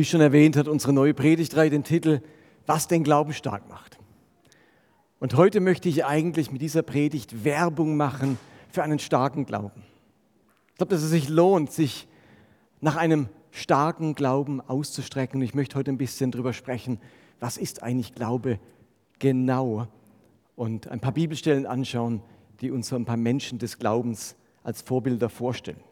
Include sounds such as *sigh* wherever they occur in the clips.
Wie schon erwähnt, hat unsere neue Predigtreihe den Titel Was den Glauben stark macht. Und heute möchte ich eigentlich mit dieser Predigt Werbung machen für einen starken Glauben. Ich glaube, dass es sich lohnt, sich nach einem starken Glauben auszustrecken. Und ich möchte heute ein bisschen darüber sprechen, was ist eigentlich Glaube genau und ein paar Bibelstellen anschauen, die uns so ein paar Menschen des Glaubens als Vorbilder vorstellen.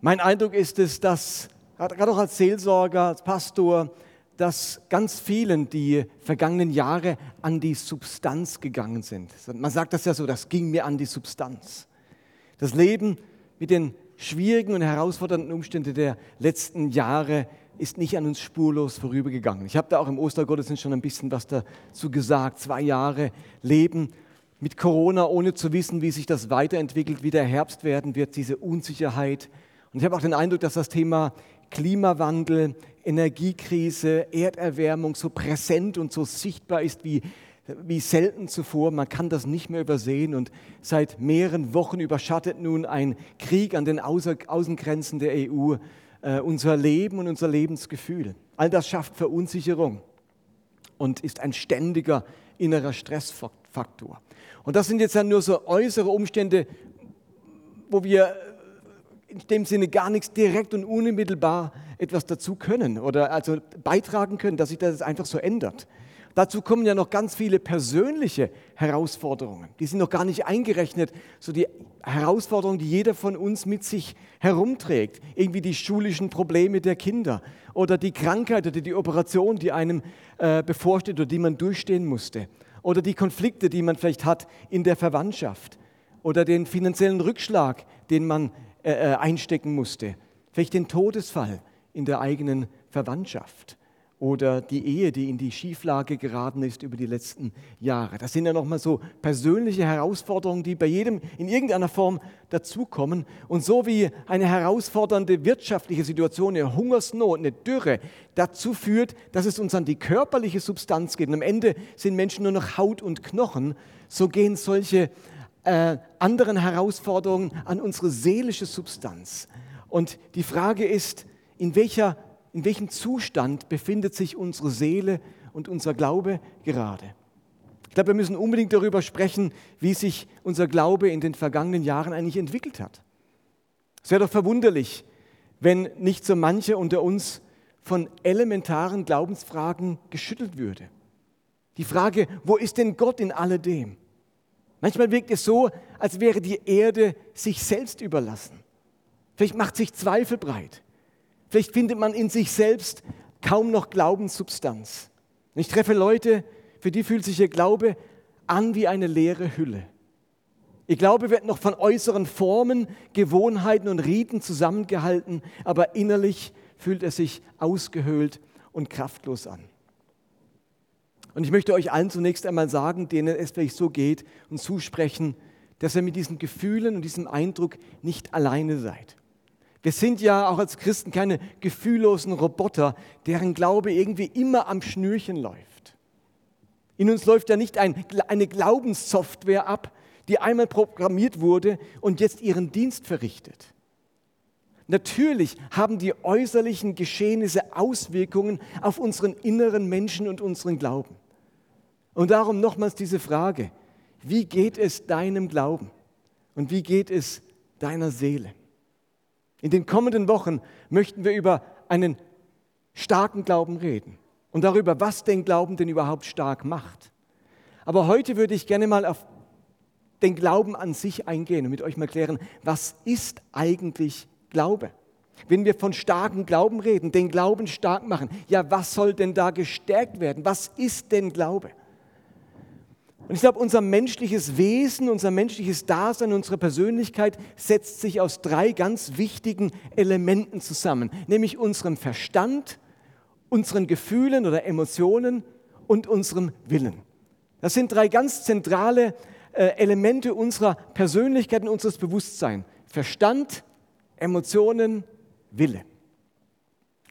Mein Eindruck ist es, dass gerade auch als Seelsorger, als Pastor, dass ganz vielen die vergangenen Jahre an die Substanz gegangen sind. Man sagt das ja so, das ging mir an die Substanz. Das Leben mit den schwierigen und herausfordernden Umständen der letzten Jahre ist nicht an uns spurlos vorübergegangen. Ich habe da auch im Ostergottesdienst schon ein bisschen was dazu gesagt. Zwei Jahre Leben mit Corona, ohne zu wissen, wie sich das weiterentwickelt, wie der Herbst werden wird, diese Unsicherheit. Und ich habe auch den Eindruck, dass das Thema Klimawandel, Energiekrise, Erderwärmung so präsent und so sichtbar ist wie, wie selten zuvor. Man kann das nicht mehr übersehen und seit mehreren Wochen überschattet nun ein Krieg an den Außengrenzen der EU äh, unser Leben und unser Lebensgefühl. All das schafft Verunsicherung und ist ein ständiger innerer Stressfaktor. Und das sind jetzt dann nur so äußere Umstände, wo wir in dem Sinne gar nichts direkt und unmittelbar etwas dazu können oder also beitragen können, dass sich das einfach so ändert. Dazu kommen ja noch ganz viele persönliche Herausforderungen. Die sind noch gar nicht eingerechnet. So die Herausforderungen, die jeder von uns mit sich herumträgt. Irgendwie die schulischen Probleme der Kinder oder die Krankheit oder die Operation, die einem äh, bevorsteht oder die man durchstehen musste. Oder die Konflikte, die man vielleicht hat in der Verwandtschaft. Oder den finanziellen Rückschlag, den man äh, äh, einstecken musste. Vielleicht den Todesfall in der eigenen Verwandtschaft oder die Ehe, die in die Schieflage geraten ist über die letzten Jahre. Das sind ja nochmal so persönliche Herausforderungen, die bei jedem in irgendeiner Form dazukommen. Und so wie eine herausfordernde wirtschaftliche Situation, eine Hungersnot, eine Dürre dazu führt, dass es uns an die körperliche Substanz geht und am Ende sind Menschen nur noch Haut und Knochen, so gehen solche äh, anderen Herausforderungen an unsere seelische Substanz. Und die Frage ist, in welcher in welchem Zustand befindet sich unsere Seele und unser Glaube gerade? Ich glaube, wir müssen unbedingt darüber sprechen, wie sich unser Glaube in den vergangenen Jahren eigentlich entwickelt hat. Es wäre doch verwunderlich, wenn nicht so manche unter uns von elementaren Glaubensfragen geschüttelt würde. Die Frage, wo ist denn Gott in alledem? Manchmal wirkt es so, als wäre die Erde sich selbst überlassen. Vielleicht macht sich Zweifel breit. Vielleicht findet man in sich selbst kaum noch Glaubenssubstanz. Ich treffe Leute, für die fühlt sich ihr Glaube an wie eine leere Hülle. Ihr Glaube wird noch von äußeren Formen, Gewohnheiten und Riten zusammengehalten, aber innerlich fühlt er sich ausgehöhlt und kraftlos an. Und ich möchte euch allen zunächst einmal sagen, denen es vielleicht so geht und zusprechen, dass ihr mit diesen Gefühlen und diesem Eindruck nicht alleine seid. Wir sind ja auch als Christen keine gefühllosen Roboter, deren Glaube irgendwie immer am Schnürchen läuft. In uns läuft ja nicht ein, eine Glaubenssoftware ab, die einmal programmiert wurde und jetzt ihren Dienst verrichtet. Natürlich haben die äußerlichen Geschehnisse Auswirkungen auf unseren inneren Menschen und unseren Glauben. Und darum nochmals diese Frage, wie geht es deinem Glauben und wie geht es deiner Seele? In den kommenden Wochen möchten wir über einen starken Glauben reden und darüber, was den Glauben denn überhaupt stark macht. Aber heute würde ich gerne mal auf den Glauben an sich eingehen und mit euch mal klären, was ist eigentlich Glaube? Wenn wir von starkem Glauben reden, den Glauben stark machen, ja, was soll denn da gestärkt werden? Was ist denn Glaube? Und ich glaube, unser menschliches Wesen, unser menschliches Dasein, unsere Persönlichkeit setzt sich aus drei ganz wichtigen Elementen zusammen, nämlich unserem Verstand, unseren Gefühlen oder Emotionen und unserem Willen. Das sind drei ganz zentrale äh, Elemente unserer Persönlichkeit und unseres Bewusstseins. Verstand, Emotionen, Wille.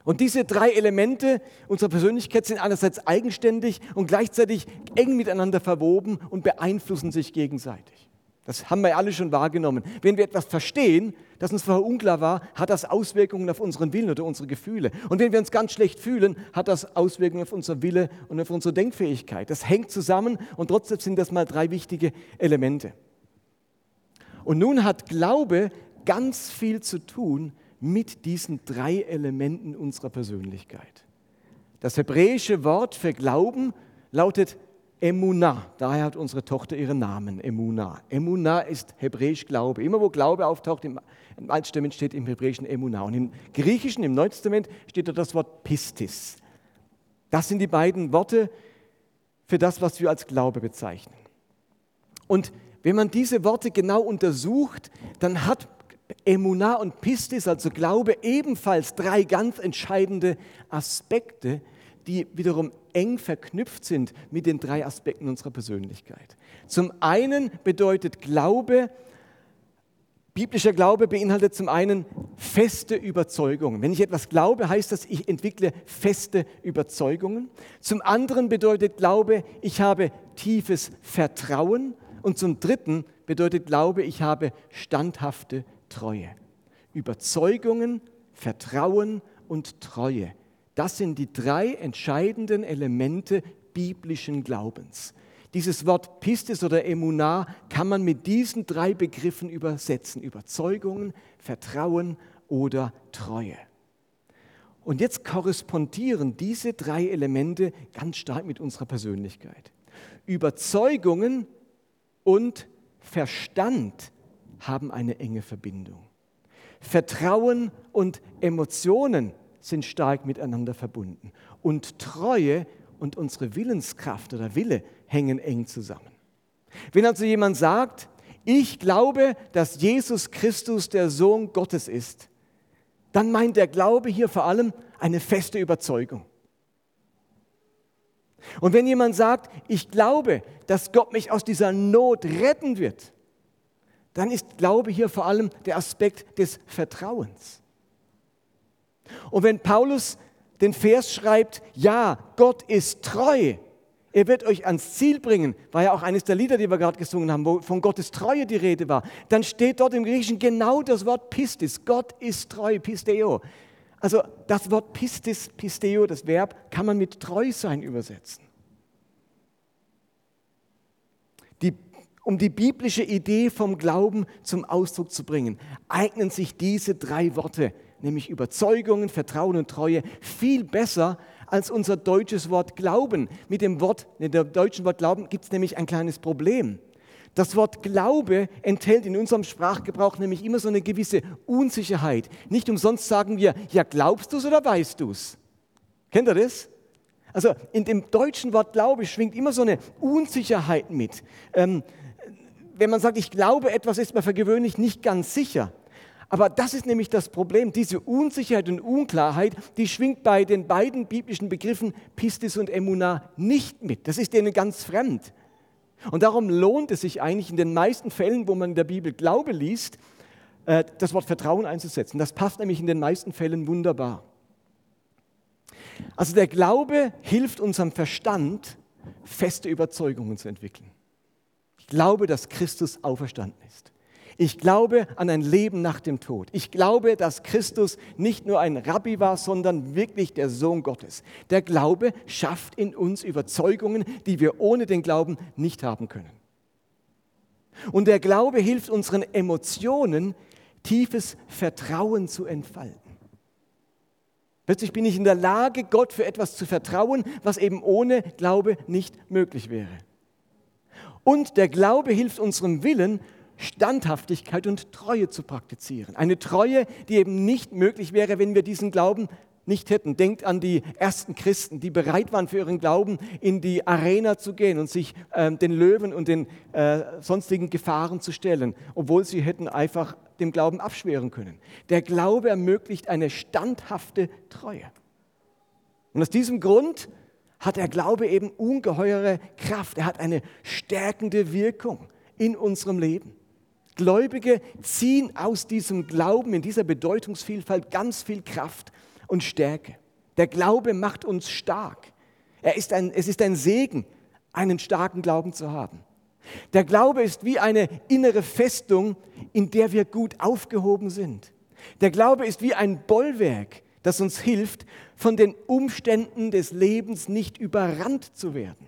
Und diese drei Elemente unserer Persönlichkeit sind einerseits eigenständig und gleichzeitig eng miteinander verwoben und beeinflussen sich gegenseitig. Das haben wir alle schon wahrgenommen. Wenn wir etwas verstehen, das uns vorher unklar war, hat das Auswirkungen auf unseren Willen oder unsere Gefühle. Und wenn wir uns ganz schlecht fühlen, hat das Auswirkungen auf unser Wille und auf unsere Denkfähigkeit. Das hängt zusammen und trotzdem sind das mal drei wichtige Elemente. Und nun hat Glaube ganz viel zu tun mit diesen drei Elementen unserer Persönlichkeit. Das hebräische Wort für Glauben lautet Emunah. Daher hat unsere Tochter ihren Namen, Emunah. Emunah ist hebräisch Glaube. Immer wo Glaube auftaucht, im, Alten Testament steht im Hebräischen Emunah. Und im Griechischen, im Neuen Testament, steht da das Wort Pistis. Das sind die beiden Worte für das, was wir als Glaube bezeichnen. Und wenn man diese Worte genau untersucht, dann hat Emunah und Pistis, also Glaube, ebenfalls drei ganz entscheidende Aspekte, die wiederum eng verknüpft sind mit den drei Aspekten unserer Persönlichkeit. Zum einen bedeutet Glaube, biblischer Glaube beinhaltet zum einen feste Überzeugungen. Wenn ich etwas glaube, heißt das, ich entwickle feste Überzeugungen. Zum anderen bedeutet Glaube, ich habe tiefes Vertrauen. Und zum dritten bedeutet Glaube, ich habe standhafte Treue. Überzeugungen, Vertrauen und Treue. Das sind die drei entscheidenden Elemente biblischen Glaubens. Dieses Wort Pistis oder Emunah kann man mit diesen drei Begriffen übersetzen. Überzeugungen, Vertrauen oder Treue. Und jetzt korrespondieren diese drei Elemente ganz stark mit unserer Persönlichkeit. Überzeugungen und Verstand haben eine enge Verbindung. Vertrauen und Emotionen sind stark miteinander verbunden. Und Treue und unsere Willenskraft oder Wille hängen eng zusammen. Wenn also jemand sagt, ich glaube, dass Jesus Christus der Sohn Gottes ist, dann meint der Glaube hier vor allem eine feste Überzeugung. Und wenn jemand sagt, ich glaube, dass Gott mich aus dieser Not retten wird, dann ist Glaube hier vor allem der Aspekt des Vertrauens. Und wenn Paulus den Vers schreibt, ja, Gott ist treu, er wird euch ans Ziel bringen, war ja auch eines der Lieder, die wir gerade gesungen haben, wo von Gottes Treue die Rede war, dann steht dort im Griechischen genau das Wort Pistis. Gott ist treu, Pisteo. Also das Wort Pistis, Pisteo, das Verb, kann man mit treu sein übersetzen. Die, um die biblische Idee vom Glauben zum Ausdruck zu bringen, eignen sich diese drei Worte nämlich Überzeugungen, Vertrauen und Treue, viel besser als unser deutsches Wort Glauben. Mit dem Wort, mit dem deutschen Wort Glauben gibt es nämlich ein kleines Problem. Das Wort Glaube enthält in unserem Sprachgebrauch nämlich immer so eine gewisse Unsicherheit. Nicht umsonst sagen wir, ja, glaubst du es oder weißt du es? Kennt ihr das? Also in dem deutschen Wort Glaube schwingt immer so eine Unsicherheit mit. Ähm, wenn man sagt, ich glaube etwas, ist man für gewöhnlich nicht ganz sicher. Aber das ist nämlich das Problem. Diese Unsicherheit und Unklarheit, die schwingt bei den beiden biblischen Begriffen Pistis und Emuna nicht mit. Das ist denen ganz fremd. Und darum lohnt es sich eigentlich in den meisten Fällen, wo man in der Bibel Glaube liest, äh, das Wort Vertrauen einzusetzen. Das passt nämlich in den meisten Fällen wunderbar. Also der Glaube hilft unserem Verstand, feste Überzeugungen zu entwickeln. Ich glaube, dass Christus auferstanden ist. Ich glaube an ein Leben nach dem Tod. Ich glaube, dass Christus nicht nur ein Rabbi war, sondern wirklich der Sohn Gottes. Der Glaube schafft in uns Überzeugungen, die wir ohne den Glauben nicht haben können. Und der Glaube hilft unseren Emotionen, tiefes Vertrauen zu entfalten. Plötzlich bin ich in der Lage, Gott für etwas zu vertrauen, was eben ohne Glaube nicht möglich wäre. Und der Glaube hilft unserem Willen, Standhaftigkeit und Treue zu praktizieren. Eine Treue, die eben nicht möglich wäre, wenn wir diesen Glauben nicht hätten. Denkt an die ersten Christen, die bereit waren für ihren Glauben in die Arena zu gehen und sich äh, den Löwen und den äh, sonstigen Gefahren zu stellen, obwohl sie hätten einfach dem Glauben abschweren können. Der Glaube ermöglicht eine standhafte Treue. Und aus diesem Grund hat der Glaube eben ungeheure Kraft. Er hat eine stärkende Wirkung in unserem Leben. Gläubige ziehen aus diesem Glauben, in dieser Bedeutungsvielfalt ganz viel Kraft und Stärke. Der Glaube macht uns stark. Er ist ein, es ist ein Segen, einen starken Glauben zu haben. Der Glaube ist wie eine innere Festung, in der wir gut aufgehoben sind. Der Glaube ist wie ein Bollwerk, das uns hilft, von den Umständen des Lebens nicht überrannt zu werden.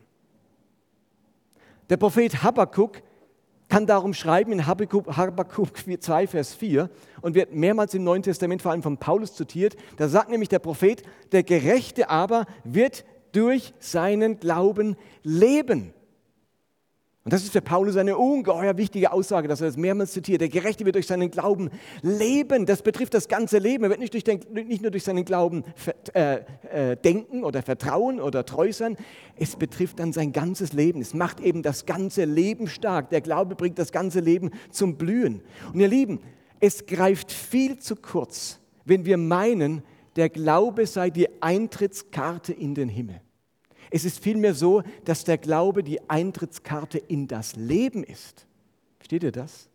Der Prophet Habakkuk kann darum schreiben in Habakkuk, 2, Vers 4 und wird mehrmals im Neuen Testament vor allem von Paulus zitiert. Da sagt nämlich der Prophet, der Gerechte aber wird durch seinen Glauben leben. Und das ist für Paulus eine ungeheuer wichtige Aussage, dass er das mehrmals zitiert. Der Gerechte wird durch seinen Glauben leben. Das betrifft das ganze Leben. Er wird nicht, durch den, nicht nur durch seinen Glauben äh, äh, denken oder vertrauen oder treu sein. Es betrifft dann sein ganzes Leben. Es macht eben das ganze Leben stark. Der Glaube bringt das ganze Leben zum Blühen. Und ihr Lieben, es greift viel zu kurz, wenn wir meinen, der Glaube sei die Eintrittskarte in den Himmel. Es ist vielmehr so, dass der Glaube die Eintrittskarte in das Leben ist. Versteht ihr das?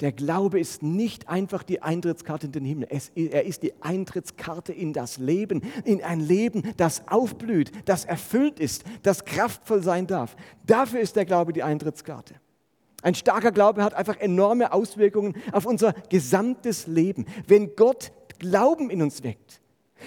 Der Glaube ist nicht einfach die Eintrittskarte in den Himmel. Es, er ist die Eintrittskarte in das Leben, in ein Leben, das aufblüht, das erfüllt ist, das kraftvoll sein darf. Dafür ist der Glaube die Eintrittskarte. Ein starker Glaube hat einfach enorme Auswirkungen auf unser gesamtes Leben. Wenn Gott Glauben in uns weckt,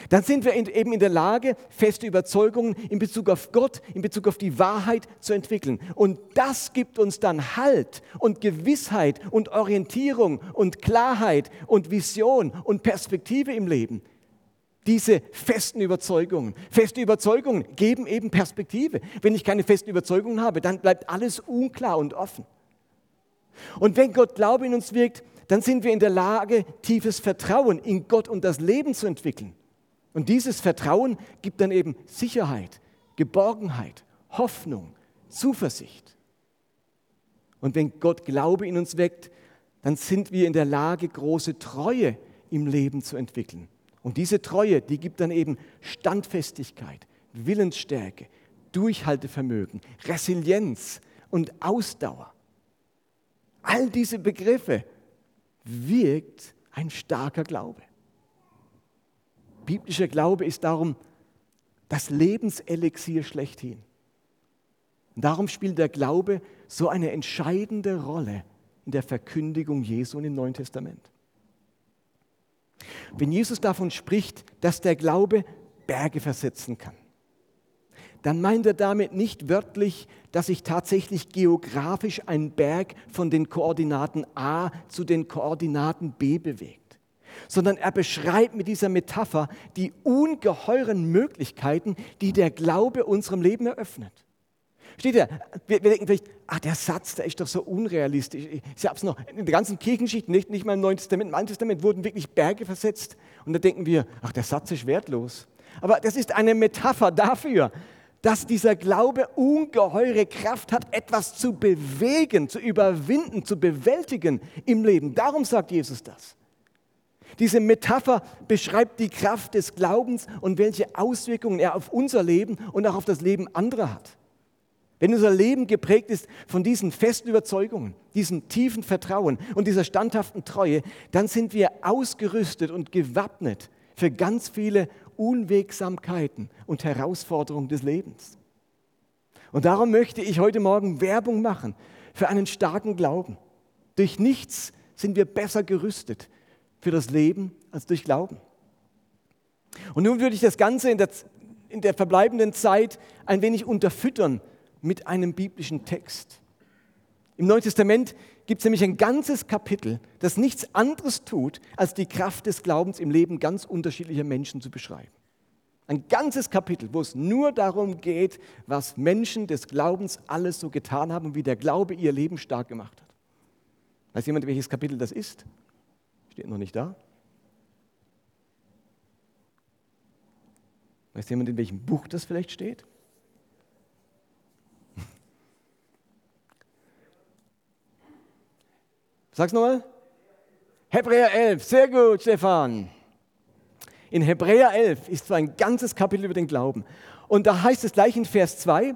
dann sind wir eben in der Lage, feste Überzeugungen in Bezug auf Gott, in Bezug auf die Wahrheit zu entwickeln. Und das gibt uns dann Halt und Gewissheit und Orientierung und Klarheit und Vision und Perspektive im Leben. Diese festen Überzeugungen. Feste Überzeugungen geben eben Perspektive. Wenn ich keine festen Überzeugungen habe, dann bleibt alles unklar und offen. Und wenn Gott Glaube in uns wirkt, dann sind wir in der Lage, tiefes Vertrauen in Gott und das Leben zu entwickeln. Und dieses Vertrauen gibt dann eben Sicherheit, Geborgenheit, Hoffnung, Zuversicht. Und wenn Gott Glaube in uns weckt, dann sind wir in der Lage, große Treue im Leben zu entwickeln. Und diese Treue, die gibt dann eben Standfestigkeit, Willensstärke, Durchhaltevermögen, Resilienz und Ausdauer. All diese Begriffe wirkt ein starker Glaube. Biblischer Glaube ist darum das Lebenselixier schlechthin. Und darum spielt der Glaube so eine entscheidende Rolle in der Verkündigung Jesu im Neuen Testament. Wenn Jesus davon spricht, dass der Glaube Berge versetzen kann, dann meint er damit nicht wörtlich, dass sich tatsächlich geografisch ein Berg von den Koordinaten A zu den Koordinaten B bewegt sondern er beschreibt mit dieser Metapher die ungeheuren Möglichkeiten, die der Glaube unserem Leben eröffnet. Steht ihr? Wir, wir, denken vielleicht, ach, der Satz, der ist doch so unrealistisch. Ich habe es noch in der ganzen Kirchenschicht, nicht, nicht mal im Neuen Testament, im Alten Testament wurden wirklich Berge versetzt. Und da denken wir, ach, der Satz ist wertlos. Aber das ist eine Metapher dafür, dass dieser Glaube ungeheure Kraft hat, etwas zu bewegen, zu überwinden, zu bewältigen im Leben. Darum sagt Jesus das. Diese Metapher beschreibt die Kraft des Glaubens und welche Auswirkungen er auf unser Leben und auch auf das Leben anderer hat. Wenn unser Leben geprägt ist von diesen festen Überzeugungen, diesem tiefen Vertrauen und dieser standhaften Treue, dann sind wir ausgerüstet und gewappnet für ganz viele Unwegsamkeiten und Herausforderungen des Lebens. Und darum möchte ich heute Morgen Werbung machen für einen starken Glauben. Durch nichts sind wir besser gerüstet für das Leben als durch Glauben. Und nun würde ich das Ganze in der, in der verbleibenden Zeit ein wenig unterfüttern mit einem biblischen Text. Im Neuen Testament gibt es nämlich ein ganzes Kapitel, das nichts anderes tut, als die Kraft des Glaubens im Leben ganz unterschiedlicher Menschen zu beschreiben. Ein ganzes Kapitel, wo es nur darum geht, was Menschen des Glaubens alles so getan haben und wie der Glaube ihr Leben stark gemacht hat. Weiß jemand, welches Kapitel das ist? Steht noch nicht da? Weiß jemand, in welchem Buch das vielleicht steht? *laughs* Sag's nochmal. Hebräer 11, sehr gut, Stefan. In Hebräer 11 ist so ein ganzes Kapitel über den Glauben. Und da heißt es gleich in Vers 2,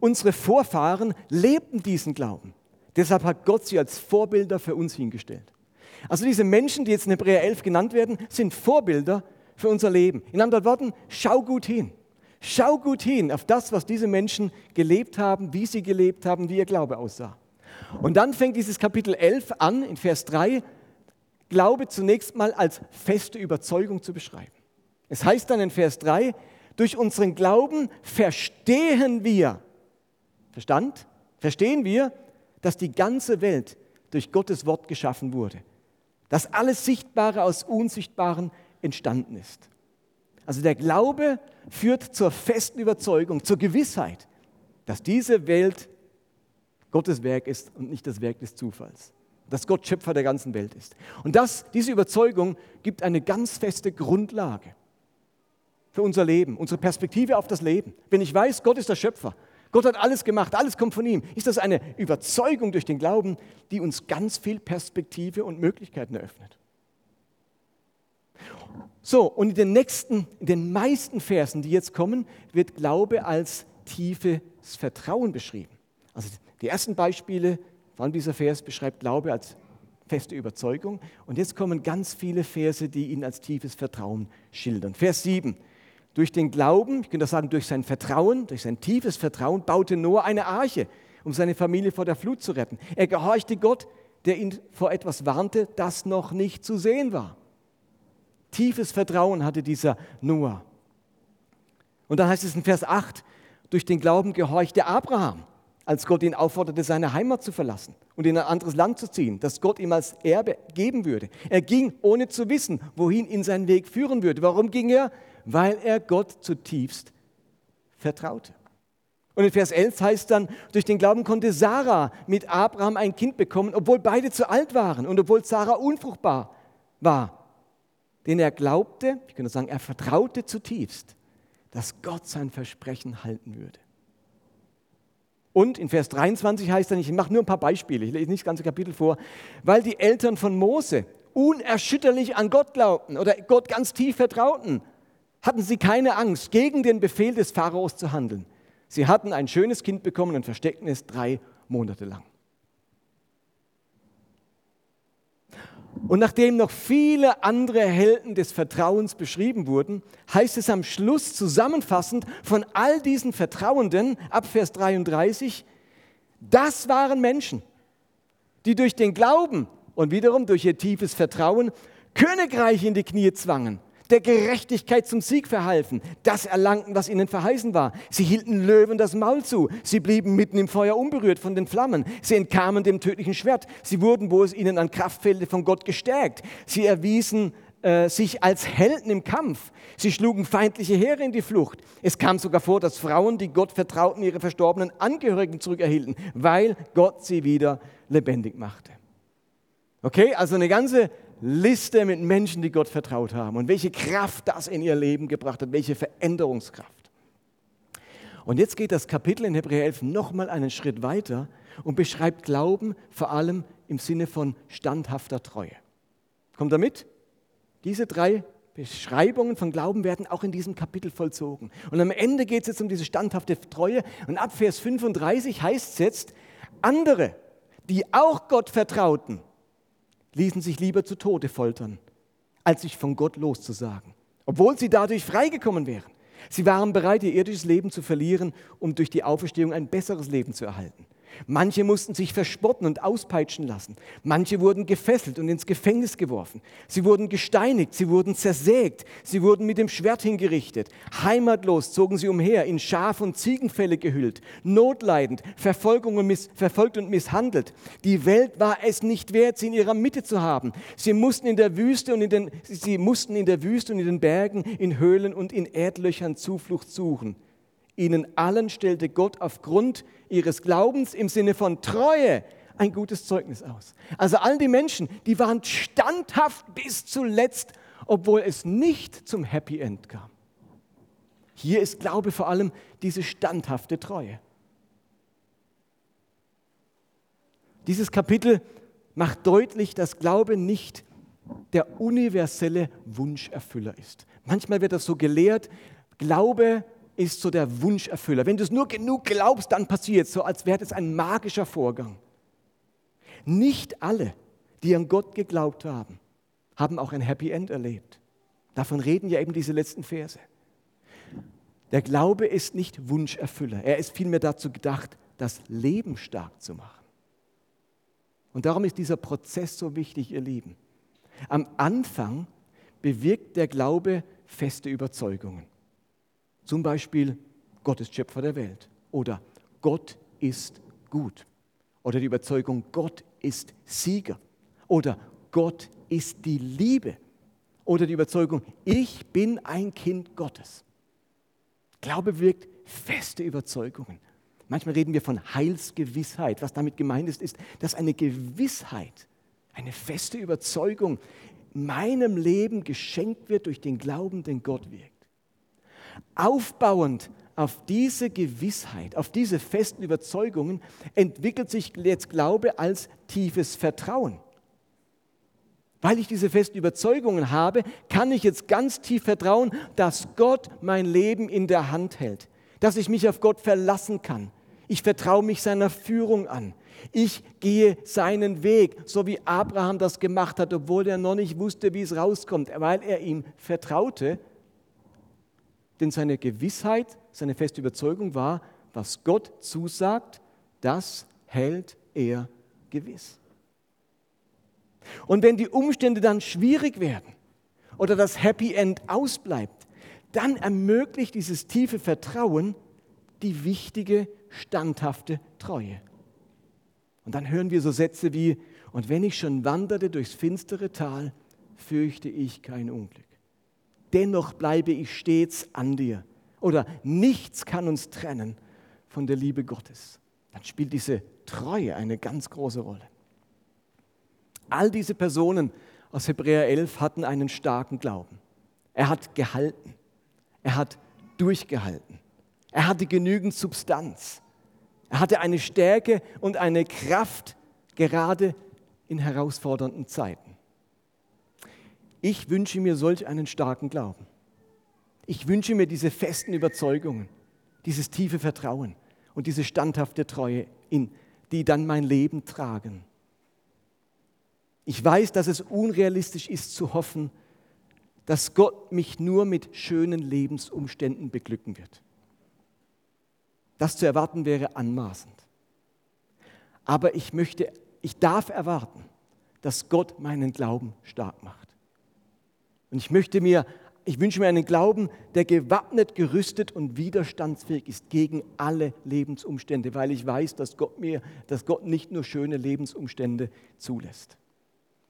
unsere Vorfahren lebten diesen Glauben. Deshalb hat Gott sie als Vorbilder für uns hingestellt. Also diese Menschen, die jetzt in Hebräer 11 genannt werden, sind Vorbilder für unser Leben. In anderen Worten, schau gut hin. Schau gut hin auf das, was diese Menschen gelebt haben, wie sie gelebt haben, wie ihr Glaube aussah. Und dann fängt dieses Kapitel 11 an, in Vers 3, Glaube zunächst mal als feste Überzeugung zu beschreiben. Es heißt dann in Vers 3, durch unseren Glauben verstehen wir, Verstand? Verstehen wir, dass die ganze Welt durch Gottes Wort geschaffen wurde. Dass alles Sichtbare aus Unsichtbaren entstanden ist. Also der Glaube führt zur festen Überzeugung, zur Gewissheit, dass diese Welt Gottes Werk ist und nicht das Werk des Zufalls. Dass Gott Schöpfer der ganzen Welt ist. Und das, diese Überzeugung gibt eine ganz feste Grundlage für unser Leben, unsere Perspektive auf das Leben. Wenn ich weiß, Gott ist der Schöpfer, Gott hat alles gemacht, alles kommt von ihm, ist das eine Überzeugung durch den Glauben, die uns ganz viel Perspektive und Möglichkeiten eröffnet. So, und in den nächsten, in den meisten Versen, die jetzt kommen, wird Glaube als tiefes Vertrauen beschrieben. Also die ersten Beispiele, vor allem dieser Vers beschreibt Glaube als feste Überzeugung. Und jetzt kommen ganz viele Verse, die ihn als tiefes Vertrauen schildern. Vers 7. Durch den Glauben, ich könnte sagen, durch sein Vertrauen, durch sein tiefes Vertrauen, baute Noah eine Arche, um seine Familie vor der Flut zu retten. Er gehorchte Gott, der ihn vor etwas warnte, das noch nicht zu sehen war. Tiefes Vertrauen hatte dieser Noah. Und dann heißt es in Vers 8, durch den Glauben gehorchte Abraham, als Gott ihn aufforderte, seine Heimat zu verlassen und in ein anderes Land zu ziehen, das Gott ihm als Erbe geben würde. Er ging, ohne zu wissen, wohin ihn sein Weg führen würde. Warum ging er? Weil er Gott zutiefst vertraute. Und in Vers 11 heißt dann, durch den Glauben konnte Sarah mit Abraham ein Kind bekommen, obwohl beide zu alt waren und obwohl Sarah unfruchtbar war. Denn er glaubte, ich könnte sagen, er vertraute zutiefst, dass Gott sein Versprechen halten würde. Und in Vers 23 heißt dann, ich mache nur ein paar Beispiele, ich lese nicht das ganze Kapitel vor, weil die Eltern von Mose unerschütterlich an Gott glaubten oder Gott ganz tief vertrauten, hatten sie keine Angst, gegen den Befehl des Pharaos zu handeln. Sie hatten ein schönes Kind bekommen und versteckten es drei Monate lang. Und nachdem noch viele andere Helden des Vertrauens beschrieben wurden, heißt es am Schluss zusammenfassend von all diesen Vertrauenden ab Vers 33, das waren Menschen, die durch den Glauben und wiederum durch ihr tiefes Vertrauen Königreiche in die Knie zwangen der Gerechtigkeit zum Sieg verhalfen, das erlangten, was ihnen verheißen war. Sie hielten Löwen das Maul zu, sie blieben mitten im Feuer unberührt von den Flammen, sie entkamen dem tödlichen Schwert, sie wurden, wo es ihnen an Kraft fehlte, von Gott gestärkt, sie erwiesen äh, sich als Helden im Kampf, sie schlugen feindliche Heere in die Flucht. Es kam sogar vor, dass Frauen, die Gott vertrauten, ihre verstorbenen Angehörigen zurückerhielten, weil Gott sie wieder lebendig machte. Okay, also eine ganze Liste mit Menschen, die Gott vertraut haben und welche Kraft das in ihr Leben gebracht hat, welche Veränderungskraft. Und jetzt geht das Kapitel in Hebräer 11 nochmal einen Schritt weiter und beschreibt Glauben vor allem im Sinne von standhafter Treue. Kommt damit? Diese drei Beschreibungen von Glauben werden auch in diesem Kapitel vollzogen. Und am Ende geht es jetzt um diese standhafte Treue. Und ab Vers 35 heißt es jetzt, andere, die auch Gott vertrauten, ließen sich lieber zu Tode foltern, als sich von Gott loszusagen, obwohl sie dadurch freigekommen wären. Sie waren bereit, ihr irdisches Leben zu verlieren, um durch die Auferstehung ein besseres Leben zu erhalten. Manche mussten sich verspotten und auspeitschen lassen. Manche wurden gefesselt und ins Gefängnis geworfen. Sie wurden gesteinigt, sie wurden zersägt, sie wurden mit dem Schwert hingerichtet. Heimatlos zogen sie umher, in Schaf- und Ziegenfälle gehüllt, notleidend, Verfolgung und verfolgt und misshandelt. Die Welt war es nicht wert, sie in ihrer Mitte zu haben. Sie mussten in der Wüste und in den, sie mussten in der Wüste und in den Bergen, in Höhlen und in Erdlöchern Zuflucht suchen. Ihnen allen stellte Gott aufgrund ihres Glaubens im Sinne von Treue ein gutes Zeugnis aus. Also all die Menschen, die waren standhaft bis zuletzt, obwohl es nicht zum Happy End kam. Hier ist Glaube vor allem diese standhafte Treue. Dieses Kapitel macht deutlich, dass Glaube nicht der universelle Wunscherfüller ist. Manchmal wird das so gelehrt, Glaube ist so der Wunscherfüller. Wenn du es nur genug glaubst, dann passiert es so, als wäre es ein magischer Vorgang. Nicht alle, die an Gott geglaubt haben, haben auch ein Happy End erlebt. Davon reden ja eben diese letzten Verse. Der Glaube ist nicht Wunscherfüller. Er ist vielmehr dazu gedacht, das Leben stark zu machen. Und darum ist dieser Prozess so wichtig, ihr Lieben. Am Anfang bewirkt der Glaube feste Überzeugungen. Zum Beispiel, Gott ist Schöpfer der Welt oder Gott ist gut oder die Überzeugung, Gott ist Sieger oder Gott ist die Liebe oder die Überzeugung, ich bin ein Kind Gottes. Glaube wirkt feste Überzeugungen. Manchmal reden wir von Heilsgewissheit. Was damit gemeint ist, ist, dass eine Gewissheit, eine feste Überzeugung meinem Leben geschenkt wird durch den Glauben, den Gott wirkt. Aufbauend auf diese Gewissheit, auf diese festen Überzeugungen entwickelt sich jetzt Glaube als tiefes Vertrauen. Weil ich diese festen Überzeugungen habe, kann ich jetzt ganz tief vertrauen, dass Gott mein Leben in der Hand hält, dass ich mich auf Gott verlassen kann. Ich vertraue mich seiner Führung an. Ich gehe seinen Weg, so wie Abraham das gemacht hat, obwohl er noch nicht wusste, wie es rauskommt, weil er ihm vertraute. Denn seine Gewissheit, seine feste Überzeugung war, was Gott zusagt, das hält er gewiss. Und wenn die Umstände dann schwierig werden oder das Happy End ausbleibt, dann ermöglicht dieses tiefe Vertrauen die wichtige, standhafte Treue. Und dann hören wir so Sätze wie, und wenn ich schon wanderte durchs finstere Tal, fürchte ich kein Unglück. Dennoch bleibe ich stets an dir. Oder nichts kann uns trennen von der Liebe Gottes. Dann spielt diese Treue eine ganz große Rolle. All diese Personen aus Hebräer 11 hatten einen starken Glauben. Er hat gehalten. Er hat durchgehalten. Er hatte genügend Substanz. Er hatte eine Stärke und eine Kraft gerade in herausfordernden Zeiten. Ich wünsche mir solch einen starken Glauben. Ich wünsche mir diese festen Überzeugungen, dieses tiefe Vertrauen und diese standhafte Treue, in, die dann mein Leben tragen. Ich weiß, dass es unrealistisch ist zu hoffen, dass Gott mich nur mit schönen Lebensumständen beglücken wird. Das zu erwarten wäre anmaßend. Aber ich möchte, ich darf erwarten, dass Gott meinen Glauben stark macht. Und ich möchte mir, ich wünsche mir einen Glauben, der gewappnet, gerüstet und widerstandsfähig ist gegen alle Lebensumstände, weil ich weiß, dass Gott mir, dass Gott nicht nur schöne Lebensumstände zulässt.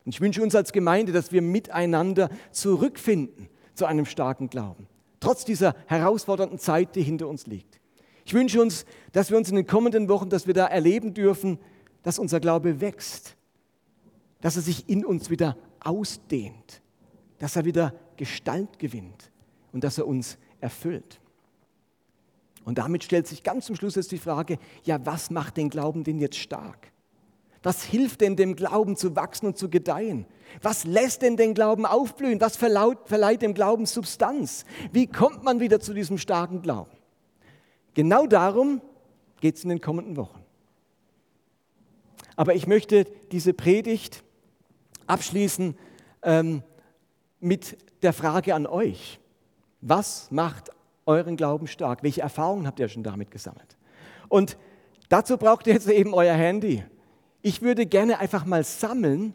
Und ich wünsche uns als Gemeinde, dass wir miteinander zurückfinden zu einem starken Glauben, trotz dieser herausfordernden Zeit, die hinter uns liegt. Ich wünsche uns, dass wir uns in den kommenden Wochen, dass wir da erleben dürfen, dass unser Glaube wächst, dass er sich in uns wieder ausdehnt, dass er wieder Gestalt gewinnt und dass er uns erfüllt. Und damit stellt sich ganz zum Schluss jetzt die Frage, ja, was macht den Glauben denn jetzt stark? Was hilft denn dem Glauben zu wachsen und zu gedeihen? Was lässt denn den Glauben aufblühen? Was verleiht dem Glauben Substanz? Wie kommt man wieder zu diesem starken Glauben? Genau darum geht es in den kommenden Wochen. Aber ich möchte diese Predigt abschließen ähm, mit der Frage an euch. Was macht euren Glauben stark? Welche Erfahrungen habt ihr schon damit gesammelt? Und dazu braucht ihr jetzt eben euer Handy. Ich würde gerne einfach mal sammeln,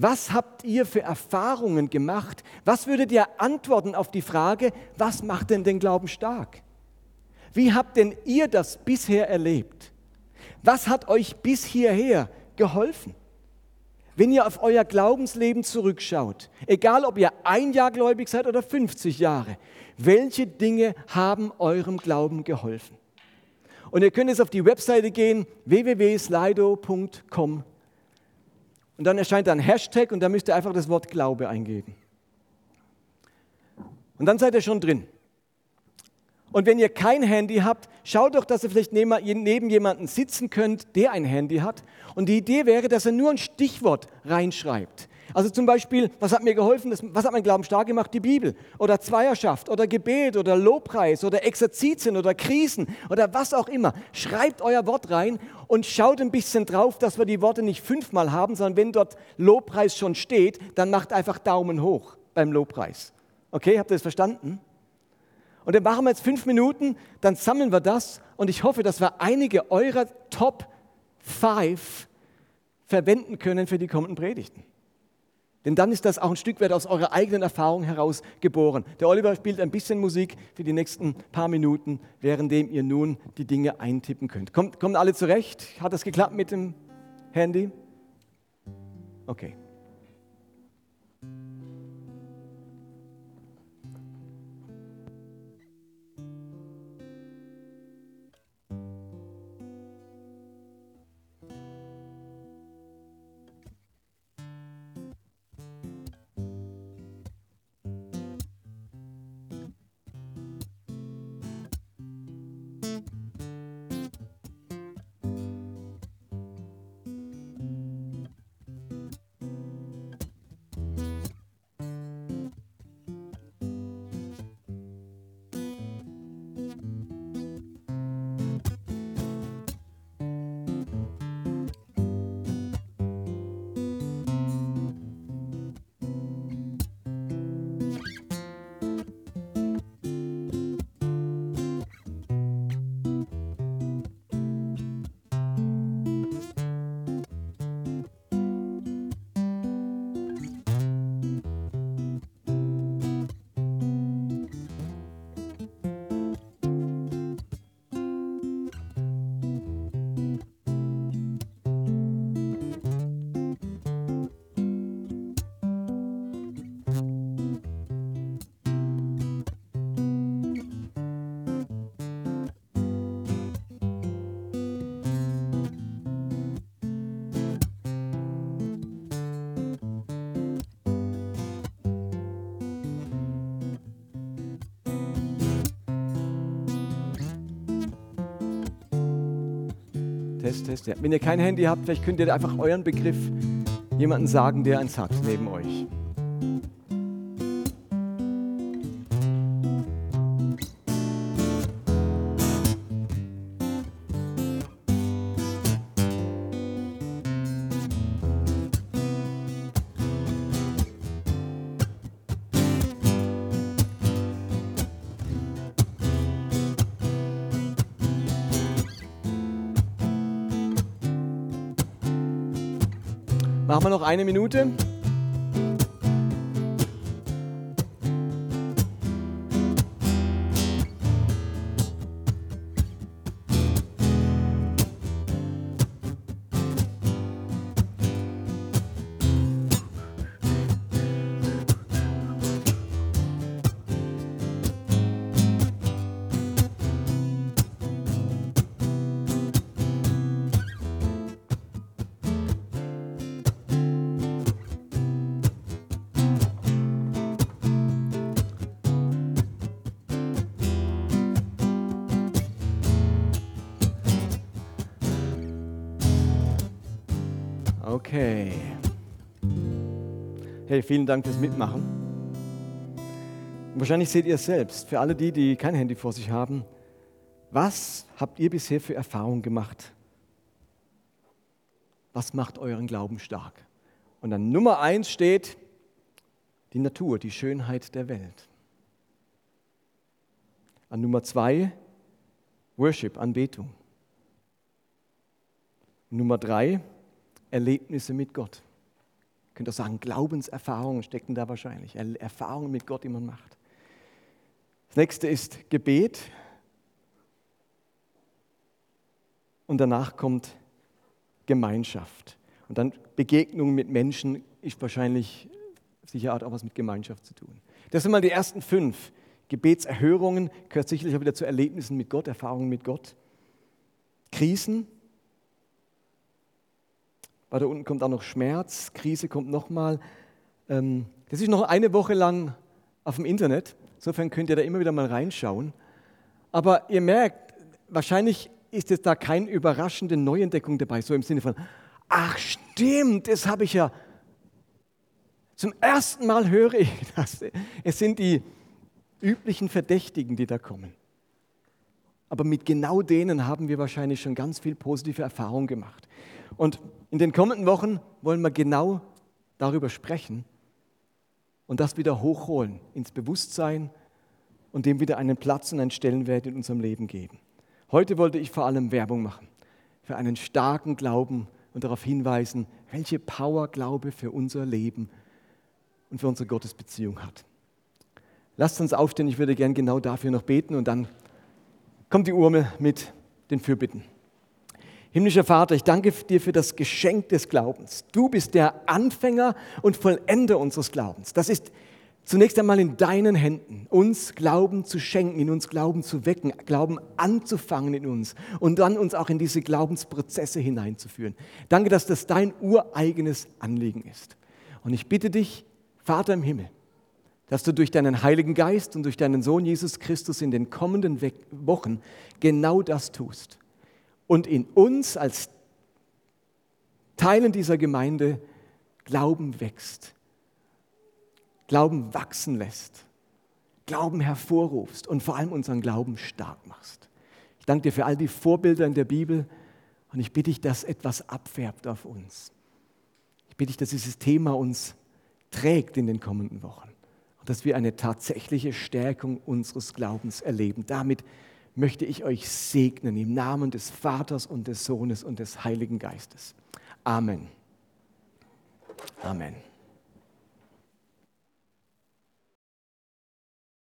was habt ihr für Erfahrungen gemacht? Was würdet ihr antworten auf die Frage, was macht denn den Glauben stark? Wie habt denn ihr das bisher erlebt? Was hat euch bis hierher geholfen? Wenn ihr auf euer Glaubensleben zurückschaut, egal ob ihr ein Jahr gläubig seid oder 50 Jahre, welche Dinge haben eurem Glauben geholfen? Und ihr könnt jetzt auf die Webseite gehen, www.slido.com. Und dann erscheint da ein Hashtag und da müsst ihr einfach das Wort Glaube eingeben. Und dann seid ihr schon drin. Und wenn ihr kein Handy habt, schaut doch, dass ihr vielleicht neben jemanden sitzen könnt, der ein Handy hat. Und die Idee wäre, dass er nur ein Stichwort reinschreibt. Also zum Beispiel, was hat mir geholfen, was hat mein Glauben stark gemacht? Die Bibel oder Zweierschaft oder Gebet oder Lobpreis oder Exerzitien oder Krisen oder was auch immer. Schreibt euer Wort rein und schaut ein bisschen drauf, dass wir die Worte nicht fünfmal haben, sondern wenn dort Lobpreis schon steht, dann macht einfach Daumen hoch beim Lobpreis. Okay, habt ihr das verstanden? Und dann machen wir jetzt fünf Minuten, dann sammeln wir das und ich hoffe, dass wir einige eurer Top 5 verwenden können für die kommenden Predigten. Denn dann ist das auch ein Stück weit aus eurer eigenen Erfahrung heraus geboren. Der Oliver spielt ein bisschen Musik für die nächsten paar Minuten, währenddem ihr nun die Dinge eintippen könnt. Kommt, kommen alle zurecht? Hat das geklappt mit dem Handy? Okay. Test, Test. Wenn ihr kein Handy habt, vielleicht könnt ihr einfach euren Begriff jemanden sagen, der eins hat neben euch. Machen wir noch eine Minute. Hey, vielen Dank fürs Mitmachen. Und wahrscheinlich seht ihr es selbst, für alle die, die kein Handy vor sich haben, was habt ihr bisher für Erfahrungen gemacht? Was macht euren Glauben stark? Und an Nummer eins steht die Natur, die Schönheit der Welt. An Nummer zwei Worship, Anbetung. Nummer drei Erlebnisse mit Gott. Ihr könnt auch sagen, Glaubenserfahrungen stecken da wahrscheinlich. Erfahrungen mit Gott, die man macht. Das nächste ist Gebet. Und danach kommt Gemeinschaft. Und dann Begegnung mit Menschen ist wahrscheinlich sicher auch was mit Gemeinschaft zu tun. Das sind mal die ersten fünf. Gebetserhörungen gehört sicherlich auch wieder zu Erlebnissen mit Gott, Erfahrungen mit Gott. Krisen, weiter unten kommt auch noch Schmerz, Krise kommt nochmal. Ähm, das ist noch eine Woche lang auf dem Internet. Insofern könnt ihr da immer wieder mal reinschauen. Aber ihr merkt, wahrscheinlich ist jetzt da keine überraschende Neuentdeckung dabei, so im Sinne von, ach stimmt, das habe ich ja. Zum ersten Mal höre ich *laughs* das. Es sind die üblichen Verdächtigen, die da kommen. Aber mit genau denen haben wir wahrscheinlich schon ganz viel positive Erfahrung gemacht. Und in den kommenden Wochen wollen wir genau darüber sprechen und das wieder hochholen ins Bewusstsein und dem wieder einen Platz und einen Stellenwert in unserem Leben geben. Heute wollte ich vor allem Werbung machen für einen starken Glauben und darauf hinweisen, welche Power Glaube für unser Leben und für unsere Gottesbeziehung hat. Lasst uns aufstehen, ich würde gern genau dafür noch beten und dann kommt die Urme mit den Fürbitten. Himmlischer Vater, ich danke dir für das Geschenk des Glaubens. Du bist der Anfänger und Vollender unseres Glaubens. Das ist zunächst einmal in deinen Händen, uns Glauben zu schenken, in uns Glauben zu wecken, Glauben anzufangen in uns und dann uns auch in diese Glaubensprozesse hineinzuführen. Danke, dass das dein ureigenes Anliegen ist. Und ich bitte dich, Vater im Himmel, dass du durch deinen Heiligen Geist und durch deinen Sohn Jesus Christus in den kommenden Wochen genau das tust und in uns als Teilen dieser Gemeinde Glauben wächst Glauben wachsen lässt, Glauben hervorrufst und vor allem unseren Glauben stark machst. Ich danke dir für all die Vorbilder in der Bibel und ich bitte dich, dass etwas abfärbt auf uns. Ich bitte dich, dass dieses Thema uns trägt in den kommenden Wochen dass wir eine tatsächliche Stärkung unseres Glaubens erleben. Damit möchte ich euch segnen im Namen des Vaters und des Sohnes und des Heiligen Geistes. Amen. Amen.